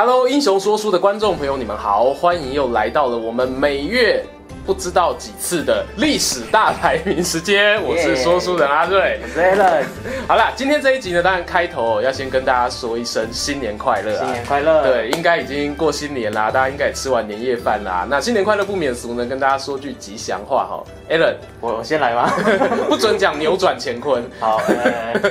Hello，英雄说书的观众朋友，你们好，欢迎又来到了我们每月。不知道几次的历史大排名时间，我是说书人阿瑞。Yeah, 好了，今天这一集呢，当然开头要先跟大家说一声新年快乐啊！新年快乐！对，应该已经过新年啦，大家应该也吃完年夜饭啦。那新年快乐不免俗呢，跟大家说句吉祥话哈。Alan，我我先来吗？不准讲扭转乾坤。好，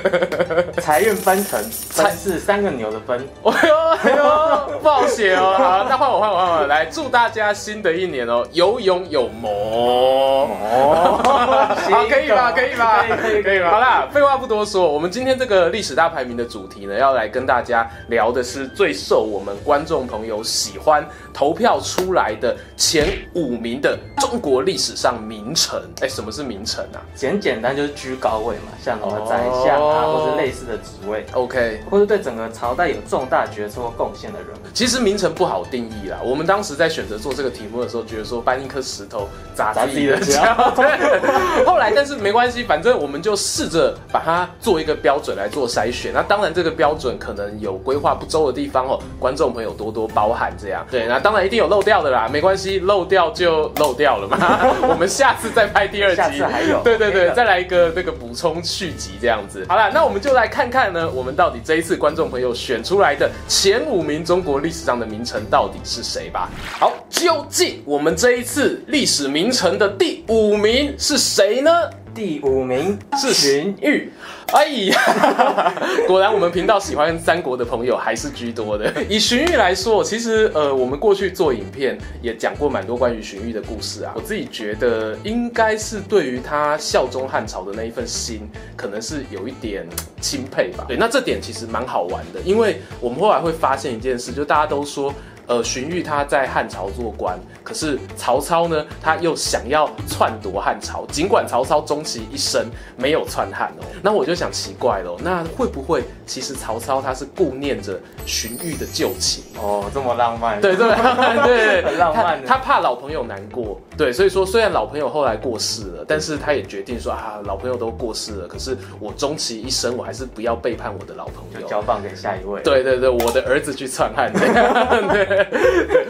财运奔腾，财是三个牛的分。哎呦哎呦，不好写哦。好，那换我换我换我来，祝大家新的一年哦，有勇有谋。好，可以吧？可以吧？可以可以可以吧？好啦，废话不多说，我们今天这个历史大排名的主题呢，要来跟大家聊的是最受我们观众朋友喜欢投票出来的前五名的中国历史上名臣。哎，什么是名臣啊？简简单就是居高位嘛，像什么宰相啊，或是类似的职位。OK，或是对整个朝代有重大决策或贡献的人。其实名臣不好定义啦。我们当时在选择做这个题目的时候，觉得说搬一颗石头。砸自己的脚，对。后来，但是没关系，反正我们就试着把它做一个标准来做筛选。那当然，这个标准可能有规划不周的地方哦，观众朋友多多包涵。这样，对。那当然一定有漏掉的啦，没关系，漏掉就漏掉了嘛。我们下次再拍第二集，下次还有。对对对，再来一个那个补充续集这样子。好了，那我们就来看看呢，我们到底这一次观众朋友选出来的前五名中国历史上的名臣到底是谁吧？好，究竟我们这一次历史名。名臣的第五名是谁呢？第五名是荀彧。哎呀，果然我们频道喜欢三国的朋友还是居多的。以荀彧来说，其实呃，我们过去做影片也讲过蛮多关于荀彧的故事啊。我自己觉得，应该是对于他效忠汉朝的那一份心，可能是有一点钦佩吧。对，那这点其实蛮好玩的，因为我们后来会发现一件事，就大家都说。呃，荀彧他在汉朝做官，可是曹操呢，他又想要篡夺汉朝。尽管曹操终其一生没有篡汉哦，那我就想奇怪喽，那会不会其实曹操他是顾念着荀彧的旧情哦？这么浪漫？对 对对对，很浪漫他。他怕老朋友难过，对，所以说虽然老朋友后来过世了，但是他也决定说啊，老朋友都过世了，可是我终其一生，我还是不要背叛我的老朋友，交棒给下一位。对对对，我的儿子去篡汉。对。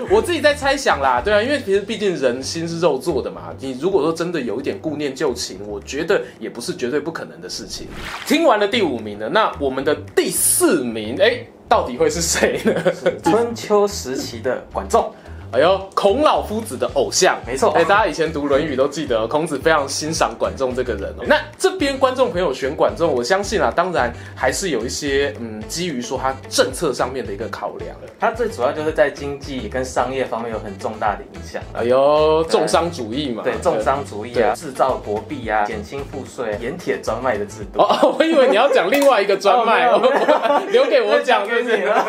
我自己在猜想啦，对啊，因为其实毕竟人心是肉做的嘛。你如果说真的有一点顾念旧情，我觉得也不是绝对不可能的事情。听完了第五名呢，那我们的第四名，哎，到底会是谁呢？春秋时期的管仲。哎呦，孔老夫子的偶像，没错。哎，大家以前读《论语》都记得，孔子非常欣赏管仲这个人哦。那这边观众朋友选管仲，我相信啊，当然还是有一些嗯，基于说他政策上面的一个考量。他最主要就是在经济跟商业方面有很重大的影响。哎呦，重商主义嘛，对，重商主义啊，制造国币啊，减轻赋税，盐铁专卖的制度。哦，我以为你要讲另外一个专卖，留给我讲 给你了。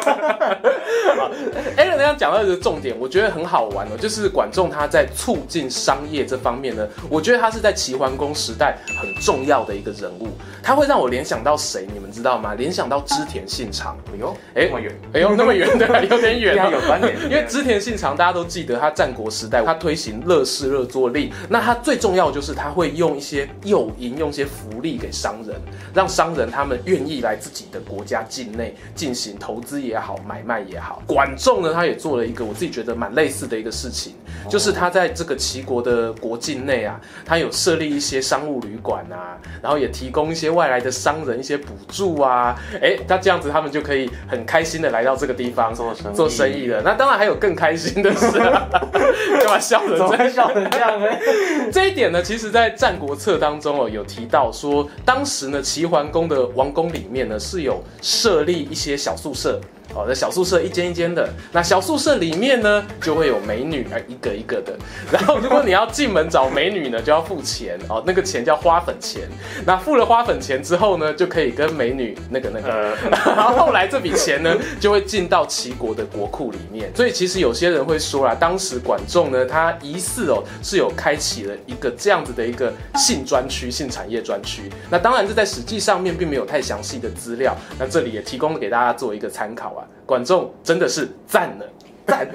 哎，人家讲到的重点，我觉得。很好玩哦，就是管仲他在促进商业这方面呢，我觉得他是在齐桓公时代很重要的一个人物。他会让我联想到谁？你们知道吗？联想到织田信长。哎呦，哎，那么远，哎呦，那么远，对吧？有点远啊，有关联。因为织田信长大家都记得，他战国时代他推行乐事乐作令，那他最重要就是他会用一些诱因，用一些福利给商人，让商人他们愿意来自己的国家境内进行投资也好，买卖也好。管仲呢，他也做了一个我自己觉得蛮。类似的一个事情，就是他在这个齐国的国境内啊，他有设立一些商务旅馆啊，然后也提供一些外来的商人一些补助啊，哎，那这样子他们就可以很开心的来到这个地方做生意做生意了。那当然还有更开心的事啊，干嘛笑成这样？笑成这样呢？这一点呢，其实在《战国策》当中哦，有提到说，当时呢齐桓公的王宫里面呢是有设立一些小宿舍。好的小宿舍一间一间的，那小宿舍里面呢，就会有美女啊，一个一个的。然后如果你要进门找美女呢，就要付钱哦，那个钱叫花粉钱。那付了花粉钱之后呢，就可以跟美女那个那个。然后后来这笔钱呢，就会进到齐国的国库里面。所以其实有些人会说啦，当时管仲呢，他疑似哦是有开启了一个这样子的一个性专区、性产业专区。那当然这在实际上面并没有太详细的资料，那这里也提供给大家做一个参考。管仲真的是赞了，赞！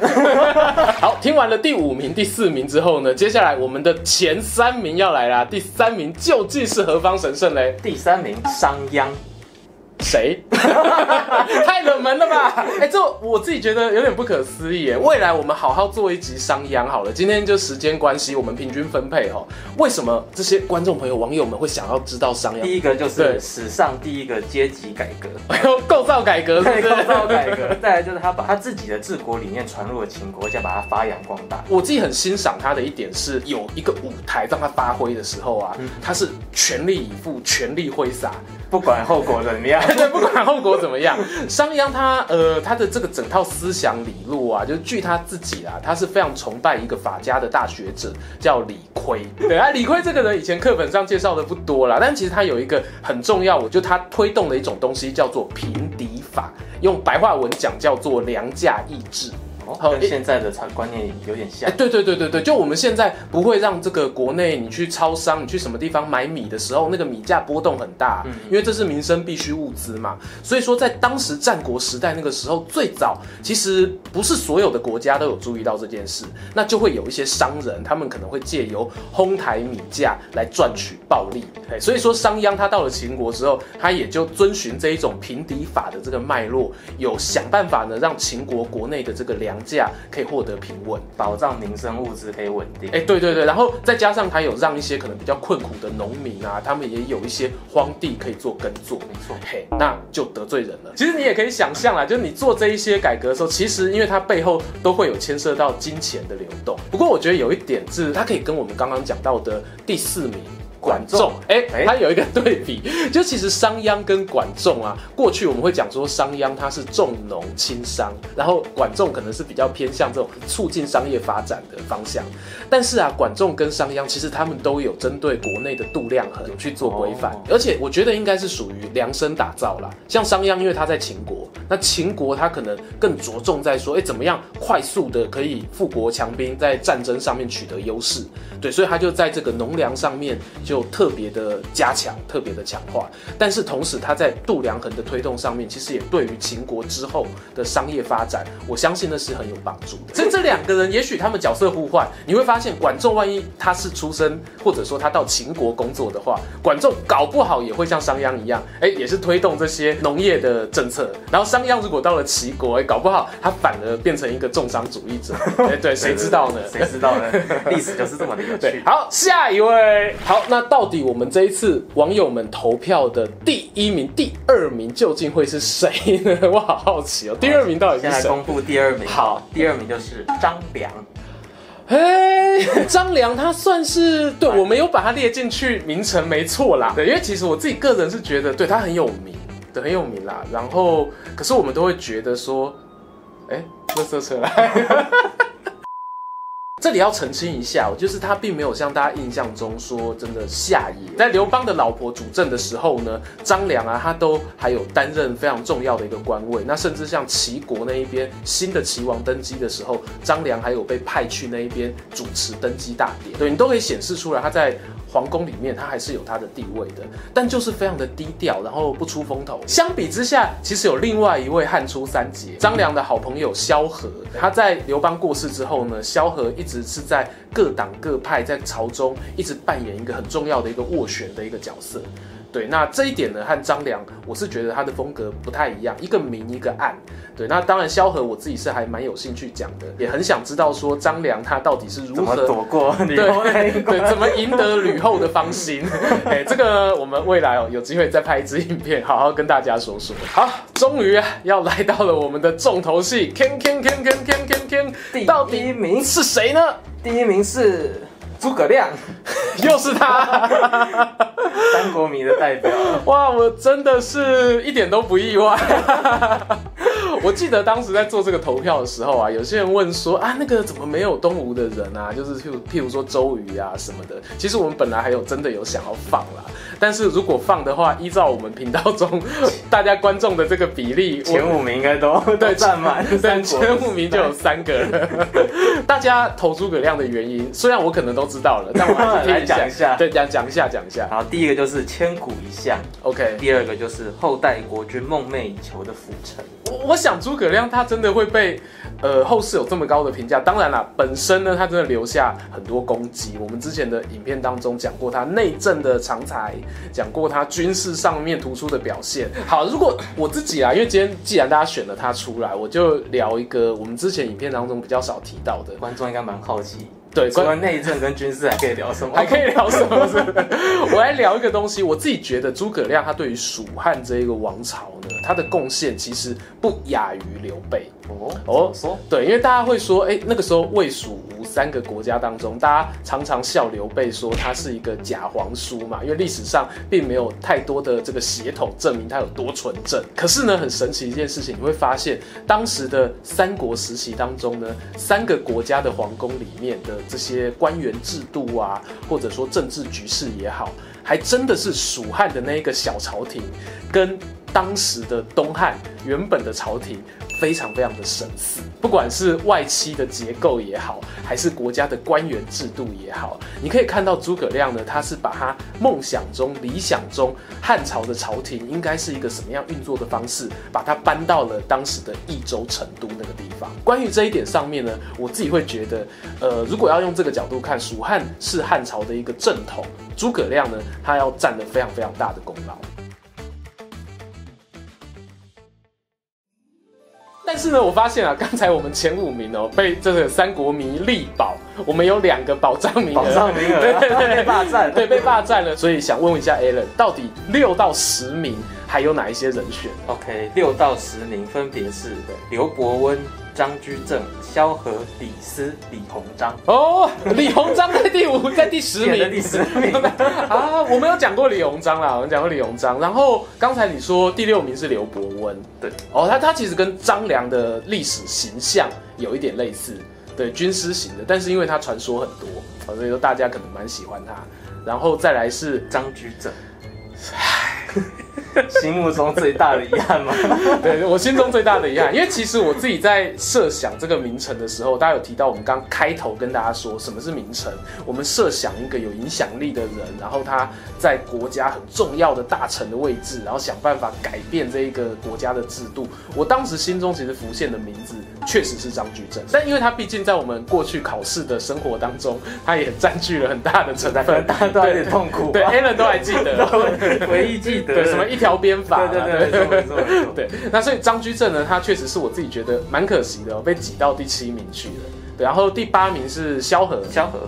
好，听完了第五名、第四名之后呢，接下来我们的前三名要来啦。第三名究竟是何方神圣嘞？第三名商鞅。谁？太冷门了吧？哎、欸，这我自己觉得有点不可思议。未来我们好好做一集商鞅好了。今天就时间关系，我们平均分配哦。为什么这些观众朋友、网友们会想要知道商鞅？第一个就是史上第一个阶级改革，构造改革，对，构造改革。再来就是他把他自己的治国理念传入了秦国，再把它发扬光大。我自己很欣赏他的一点是，有一个舞台让他发挥的时候啊，他是全力以赴、全力挥洒。不管后果怎么样，对，不管后果怎么样，商鞅他呃他的这个整套思想理路啊，就是据他自己啊，他是非常崇拜一个法家的大学者，叫李悝。对啊，李悝这个人以前课本上介绍的不多啦，但其实他有一个很重要，我就他推动的一种东西叫做平敌法，用白话文讲叫做量价抑制。哦，跟现在的产观念有点像。哎，对对对对对，就我们现在不会让这个国内你去超商，你去什么地方买米的时候，那个米价波动很大，嗯，因为这是民生必需物资嘛。所以说，在当时战国时代那个时候，最早其实不是所有的国家都有注意到这件事，那就会有一些商人，他们可能会借由哄抬米价来赚取暴利。哎，所以说商鞅他到了秦国之后，他也就遵循这一种平底法的这个脉络，有想办法呢，让秦国国内的这个粮。粮价可以获得平稳，保障民生物资可以稳定。哎，对对对，然后再加上他有让一些可能比较困苦的农民啊，他们也有一些荒地可以做耕作。没错，嘿，那就得罪人了。其实你也可以想象啦，就是你做这一些改革的时候，其实因为它背后都会有牵涉到金钱的流动。不过我觉得有一点是，它可以跟我们刚刚讲到的第四名。管仲，哎，他有一个对比，就其实商鞅跟管仲啊，过去我们会讲说商鞅他是重农轻商，然后管仲可能是比较偏向这种促进商业发展的方向。但是啊，管仲跟商鞅其实他们都有针对国内的度量衡去做规范，而且我觉得应该是属于量身打造啦。像商鞅，因为他在秦国，那秦国他可能更着重在说，哎，怎么样快速的可以富国强兵，在战争上面取得优势，对，所以他就在这个农粮上面就。特别的加强，特别的强化，但是同时他在度量衡的推动上面，其实也对于秦国之后的商业发展，我相信那是很有帮助的。所以这两个人，也许他们角色互换，你会发现管仲万一他是出身，或者说他到秦国工作的话，管仲搞不好也会像商鞅一样，哎，也是推动这些农业的政策。然后商鞅如果到了齐国，哎，搞不好他反而变成一个重商主义者。哎，对，谁知道呢？谁知道呢？历史就是这么的有趣。好，下一位，好，那。到底我们这一次网友们投票的第一名、第二名究竟会是谁呢？我好好奇哦。第二名到底是谁？先来公布第二名。好，第二名就是张良。哎，张良他算是对，我没有把他列进去名臣，没错啦。对，因为其实我自己个人是觉得，对他很有名，对，很有名啦。然后，可是我们都会觉得说，哎，垃圾车来。这里要澄清一下，就是他并没有像大家印象中说真的下野。在刘邦的老婆主政的时候呢，张良啊，他都还有担任非常重要的一个官位。那甚至像齐国那一边新的齐王登基的时候，张良还有被派去那一边主持登基大典。对，你都可以显示出来他在。皇宫里面，他还是有他的地位的，但就是非常的低调，然后不出风头。相比之下，其实有另外一位汉初三杰，张良的好朋友萧何。他在刘邦过世之后呢，萧何一直是在各党各派在朝中一直扮演一个很重要的一个斡旋的一个角色。对，那这一点呢，和张良，我是觉得他的风格不太一样，一个明一个暗。对，那当然萧何，我自己是还蛮有兴趣讲的，也很想知道说张良他到底是如何躲过吕后对，对，怎么赢得吕后的芳心？哎，这个我们未来哦有机会再拍一支影片，好好跟大家说说。好，终于要来到了我们的重头戏，锵锵锵锵锵锵锵，到底第一名是谁呢？第一名是。诸葛亮，又是他，三国迷的代表。哇，我真的是一点都不意外。我记得当时在做这个投票的时候啊，有些人问说啊，那个怎么没有东吴的人啊？就是譬如譬如说周瑜啊什么的。其实我们本来还有真的有想要放啦，但是如果放的话，依照我们频道中 大家观众的这个比例，前五名应该都对占满，对前五名就有三个人。大家投诸葛亮的原因，虽然我可能都知道了，但我还是 来讲一下。对，讲讲一下，讲一下。好，第一个就是千古一相，OK。第二个就是后代国君梦寐以求的辅臣。我我想。想诸葛亮他真的会被呃后世有这么高的评价。当然啦，本身呢他真的留下很多功绩。我们之前的影片当中讲过他内政的长才，讲过他军事上面突出的表现。好，如果我自己啊，因为今天既然大家选了他出来，我就聊一个我们之前影片当中比较少提到的，观众应该蛮好奇。对，除了内政跟军事，还可以聊什么？还可以聊什么？是 我来聊一个东西。我自己觉得诸葛亮他对于蜀汉这一个王朝呢，他的贡献其实不亚于刘备。哦哦，说对，因为大家会说，哎，那个时候魏蜀吴三个国家当中，大家常常笑刘备说他是一个假皇叔嘛，因为历史上并没有太多的这个血统证明他有多纯正。可是呢，很神奇一件事情，你会发现当时的三国时期当中呢，三个国家的皇宫里面的这些官员制度啊，或者说政治局势也好，还真的是蜀汉的那一个小朝廷跟当时的东汉原本的朝廷。非常非常的神似，不管是外戚的结构也好，还是国家的官员制度也好，你可以看到诸葛亮呢，他是把他梦想中、理想中汉朝的朝廷应该是一个什么样运作的方式，把它搬到了当时的益州成都那个地方。关于这一点上面呢，我自己会觉得，呃，如果要用这个角度看，蜀汉是汉朝的一个正统，诸葛亮呢，他要占了非常非常大的功劳。是呢，我发现啊，刚才我们前五名哦，被这个三国迷力保，我们有两个保障名额，保障名额，对 对对，被霸占，对被霸占了。所以想问问一下 Alan，到底六到十名还有哪一些人选？OK，六到十名分别是刘伯温。张居正、萧何、李斯、李鸿章。哦，李鸿章在第五，在第十名。第十名啊，我没有讲过李鸿章啦，我们讲过李鸿章。然后刚才你说第六名是刘伯温，对，哦，他他其实跟张良的历史形象有一点类似，对，军师型的，但是因为他传说很多，所以说大家可能蛮喜欢他。然后再来是张居正。心目中最大的遗憾吗？对，我心中最大的遗憾，因为其实我自己在设想这个名臣的时候，大家有提到我们刚开头跟大家说什么是名臣，我们设想一个有影响力的人，然后他在国家很重要的大臣的位置，然后想办法改变这一个国家的制度。我当时心中其实浮现的名字确实是张居正，但因为他毕竟在我们过去考试的生活当中，他也占据了很大的成分，大家都有点痛苦。对，Alan 都还记得，唯一记得对什么一。条鞭法，对对对，没错 对，那所以张居正呢，他确实是我自己觉得蛮可惜的，被挤到第七名去了。对，然后第八名是萧何，萧何。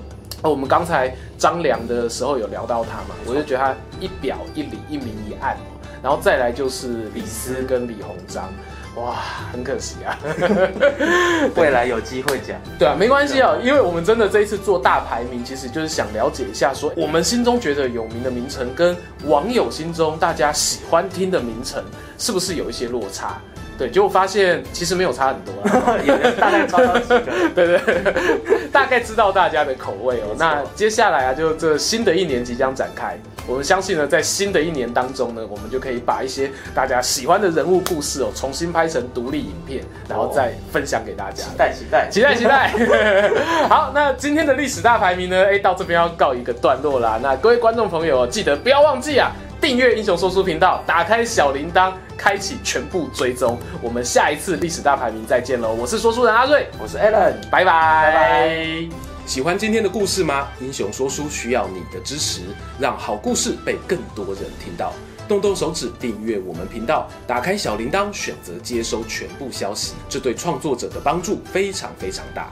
哦，我们刚才张良的时候有聊到他嘛，我就觉得他一表一里一明一暗。然后再来就是李斯跟李鸿章。哇，很可惜啊，未来有机会讲。对啊，没关系啊，因为我们真的这一次做大排名，其实就是想了解一下，说我们心中觉得有名的名城，跟网友心中大家喜欢听的名城，是不是有一些落差？对，结果发现其实没有差很多啊，有人大概抓到几个，对对，对，大概知道大家的口味哦。那接下来啊，就这新的一年即将展开。我们相信呢，在新的一年当中呢，我们就可以把一些大家喜欢的人物故事哦，重新拍成独立影片，然后再分享给大家。期待期待期待期待。好，那今天的历史大排名呢，哎，到这边要告一个段落啦。那各位观众朋友，记得不要忘记啊，订阅英雄说书频道，打开小铃铛，开启全部追踪。我们下一次历史大排名再见喽！我是说书人阿瑞，我是 Alan，拜拜。拜拜。喜欢今天的故事吗？英雄说书需要你的支持，让好故事被更多人听到。动动手指订阅我们频道，打开小铃铛，选择接收全部消息，这对创作者的帮助非常非常大。